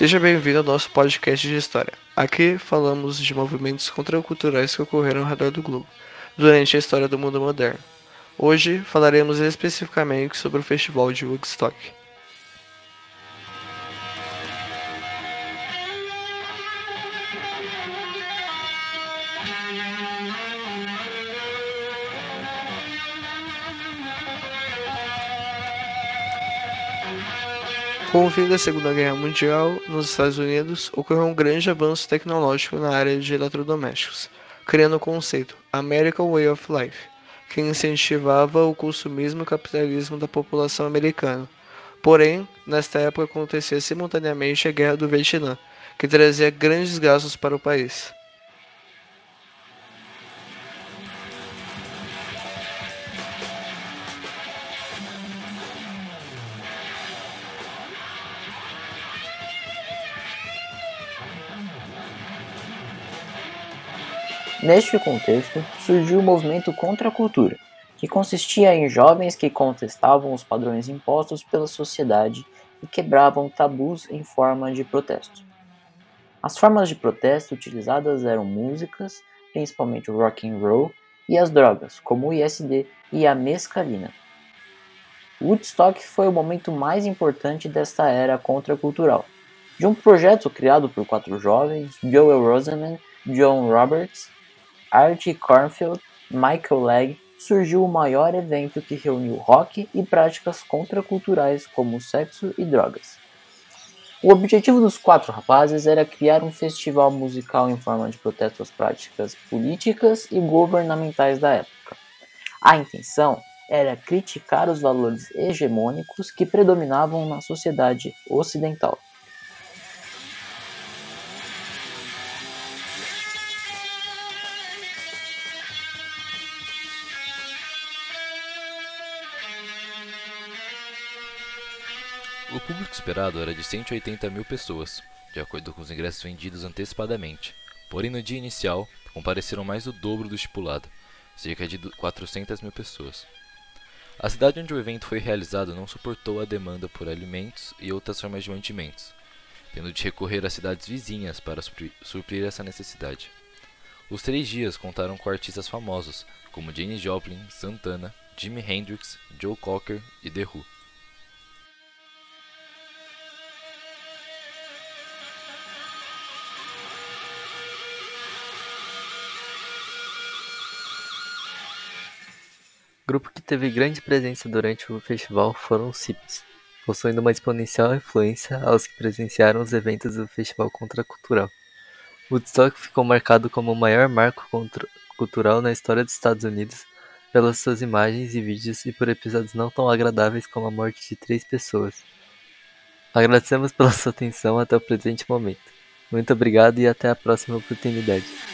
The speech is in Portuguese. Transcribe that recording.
Seja bem-vindo ao nosso podcast de história. Aqui falamos de movimentos contraculturais que ocorreram ao redor do globo durante a história do mundo moderno. Hoje falaremos especificamente sobre o Festival de Woodstock. Com o fim da Segunda Guerra Mundial, nos Estados Unidos, ocorreu um grande avanço tecnológico na área de eletrodomésticos, criando o conceito American Way of Life, que incentivava o consumismo e capitalismo da população americana. Porém, nesta época acontecia simultaneamente a Guerra do Vietnã, que trazia grandes gastos para o país. Neste contexto, surgiu o movimento contra a cultura, que consistia em jovens que contestavam os padrões impostos pela sociedade e quebravam tabus em forma de protesto. As formas de protesto utilizadas eram músicas, principalmente o rock and roll, e as drogas, como o ISD e a mescalina. Woodstock foi o momento mais importante desta era contracultural. De um projeto criado por quatro jovens, Joel Rosenman, John Roberts Art Cornfield Michael Legg surgiu o maior evento que reuniu rock e práticas contraculturais como sexo e drogas. O objetivo dos quatro rapazes era criar um festival musical em forma de protesto às práticas políticas e governamentais da época. A intenção era criticar os valores hegemônicos que predominavam na sociedade ocidental. O público esperado era de 180 mil pessoas, de acordo com os ingressos vendidos antecipadamente. Porém, no dia inicial, compareceram mais do dobro do estipulado, cerca de 400 mil pessoas. A cidade onde o evento foi realizado não suportou a demanda por alimentos e outras formas de mantimentos, tendo de recorrer a cidades vizinhas para suprir essa necessidade. Os três dias contaram com artistas famosos, como Janis Joplin, Santana, Jimi Hendrix, Joe Cocker e The Who. Grupo que teve grande presença durante o festival foram os hippies, possuindo uma exponencial influência aos que presenciaram os eventos do festival contracultural. Woodstock ficou marcado como o maior marco cultural na história dos Estados Unidos pelas suas imagens e vídeos e por episódios não tão agradáveis como a morte de três pessoas. Agradecemos pela sua atenção até o presente momento. Muito obrigado e até a próxima oportunidade.